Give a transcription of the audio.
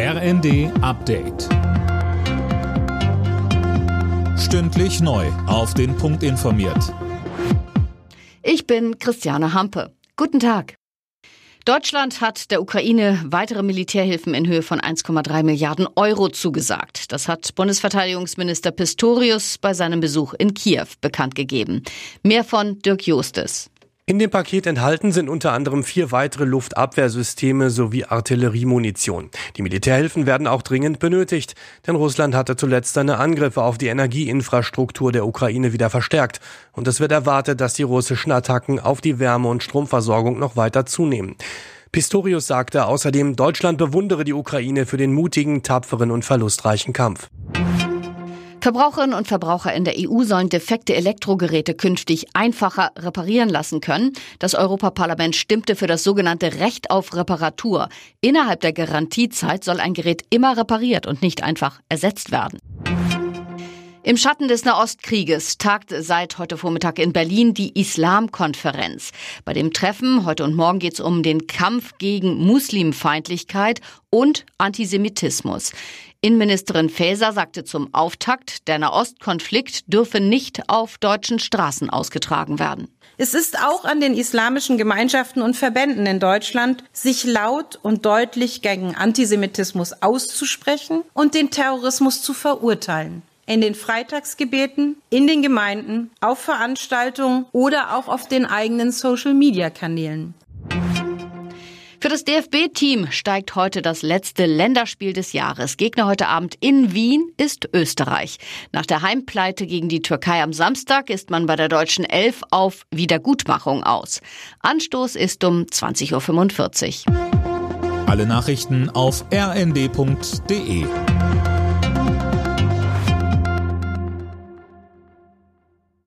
RND Update. Stündlich neu. Auf den Punkt informiert. Ich bin Christiane Hampe. Guten Tag. Deutschland hat der Ukraine weitere Militärhilfen in Höhe von 1,3 Milliarden Euro zugesagt. Das hat Bundesverteidigungsminister Pistorius bei seinem Besuch in Kiew bekannt gegeben. Mehr von Dirk Justes. In dem Paket enthalten sind unter anderem vier weitere Luftabwehrsysteme sowie Artilleriemunition. Die Militärhilfen werden auch dringend benötigt, denn Russland hatte zuletzt seine Angriffe auf die Energieinfrastruktur der Ukraine wieder verstärkt. Und es wird erwartet, dass die russischen Attacken auf die Wärme- und Stromversorgung noch weiter zunehmen. Pistorius sagte außerdem, Deutschland bewundere die Ukraine für den mutigen, tapferen und verlustreichen Kampf. Verbraucherinnen und Verbraucher in der EU sollen defekte Elektrogeräte künftig einfacher reparieren lassen können. Das Europaparlament stimmte für das sogenannte Recht auf Reparatur. Innerhalb der Garantiezeit soll ein Gerät immer repariert und nicht einfach ersetzt werden. Im Schatten des Nahostkrieges tagt seit heute Vormittag in Berlin die Islamkonferenz. Bei dem Treffen heute und morgen geht es um den Kampf gegen Muslimfeindlichkeit und Antisemitismus. Innenministerin Faeser sagte zum Auftakt, der Nahostkonflikt dürfe nicht auf deutschen Straßen ausgetragen werden. Es ist auch an den islamischen Gemeinschaften und Verbänden in Deutschland, sich laut und deutlich gegen Antisemitismus auszusprechen und den Terrorismus zu verurteilen. In den Freitagsgebeten, in den Gemeinden, auf Veranstaltungen oder auch auf den eigenen Social-Media-Kanälen. Für das DFB-Team steigt heute das letzte Länderspiel des Jahres. Gegner heute Abend in Wien ist Österreich. Nach der Heimpleite gegen die Türkei am Samstag ist man bei der deutschen Elf auf Wiedergutmachung aus. Anstoß ist um 20.45 Uhr. Alle Nachrichten auf rnd.de